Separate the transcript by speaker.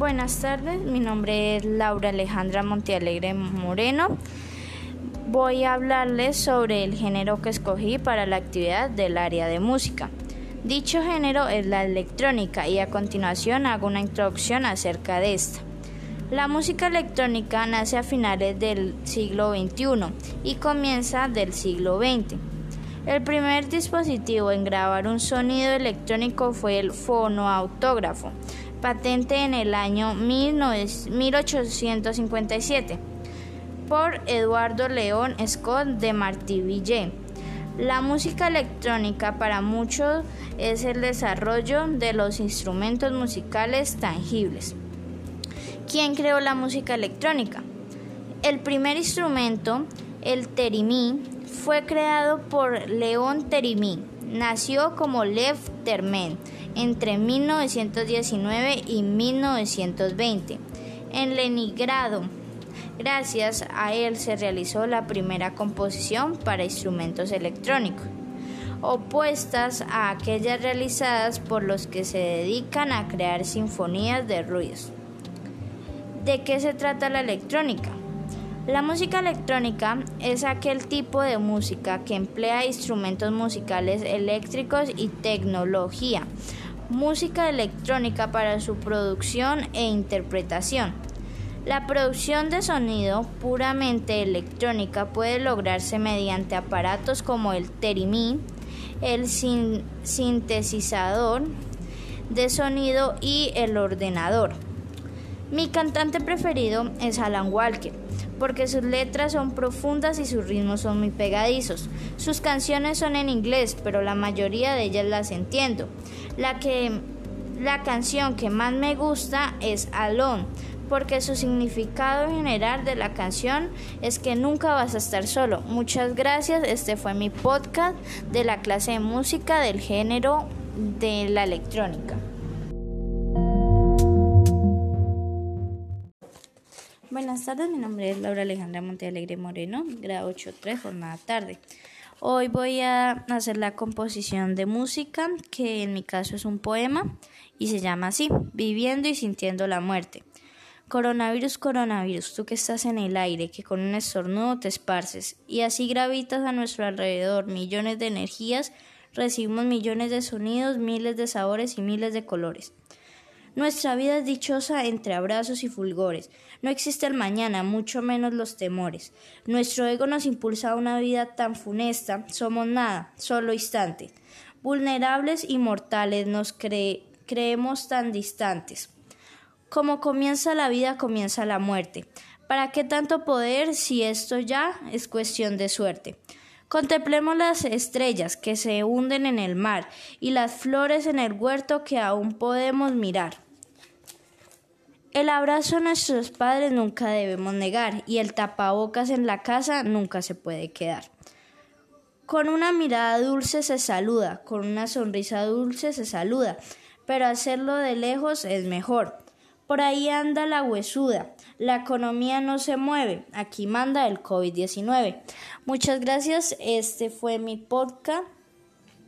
Speaker 1: Buenas tardes, mi nombre es Laura Alejandra Montealegre Moreno. Voy a hablarles sobre el género que escogí para la actividad del área de música. Dicho género es la electrónica y a continuación hago una introducción acerca de esta. La música electrónica nace a finales del siglo XXI y comienza del siglo XX. El primer dispositivo en grabar un sonido electrónico fue el fonoautógrafo, patente en el año 1857 por Eduardo León Scott de Martiville. La música electrónica para muchos es el desarrollo de los instrumentos musicales tangibles. ¿Quién creó la música electrónica? El primer instrumento, el terimí, fue creado por León Terimí. Nació como Lev Termen entre 1919 y 1920 en Leningrado. Gracias a él se realizó la primera composición para instrumentos electrónicos, opuestas a aquellas realizadas por los que se dedican a crear sinfonías de ruidos. ¿De qué se trata la electrónica? La música electrónica es aquel tipo de música que emplea instrumentos musicales eléctricos y tecnología música electrónica para su producción e interpretación. La producción de sonido puramente electrónica puede lograrse mediante aparatos como el terimí, el sintetizador de sonido y el ordenador. Mi cantante preferido es Alan Walker, porque sus letras son profundas y sus ritmos son muy pegadizos. Sus canciones son en inglés, pero la mayoría de ellas las entiendo. La que la canción que más me gusta es Alone, porque su significado general de la canción es que nunca vas a estar solo. Muchas gracias. Este fue mi podcast de la clase de música del género de la electrónica. Buenas tardes, mi nombre es Laura Alejandra Montealegre Moreno, grado 8.3, jornada tarde. Hoy voy a hacer la composición de música, que en mi caso es un poema, y se llama así, Viviendo y sintiendo la muerte. Coronavirus, coronavirus, tú que estás en el aire, que con un estornudo te esparces, y así gravitas a nuestro alrededor millones de energías, recibimos millones de sonidos, miles de sabores y miles de colores. Nuestra vida es dichosa entre abrazos y fulgores. No existe el mañana, mucho menos los temores. Nuestro ego nos impulsa a una vida tan funesta, somos nada, solo instantes. Vulnerables y mortales nos creemos tan distantes. Como comienza la vida, comienza la muerte. ¿Para qué tanto poder si esto ya es cuestión de suerte? Contemplemos las estrellas que se hunden en el mar y las flores en el huerto que aún podemos mirar. El abrazo a nuestros padres nunca debemos negar y el tapabocas en la casa nunca se puede quedar. Con una mirada dulce se saluda, con una sonrisa dulce se saluda, pero hacerlo de lejos es mejor. Por ahí anda la huesuda. La economía no se mueve. Aquí manda el COVID-19. Muchas gracias. Este fue mi podcast.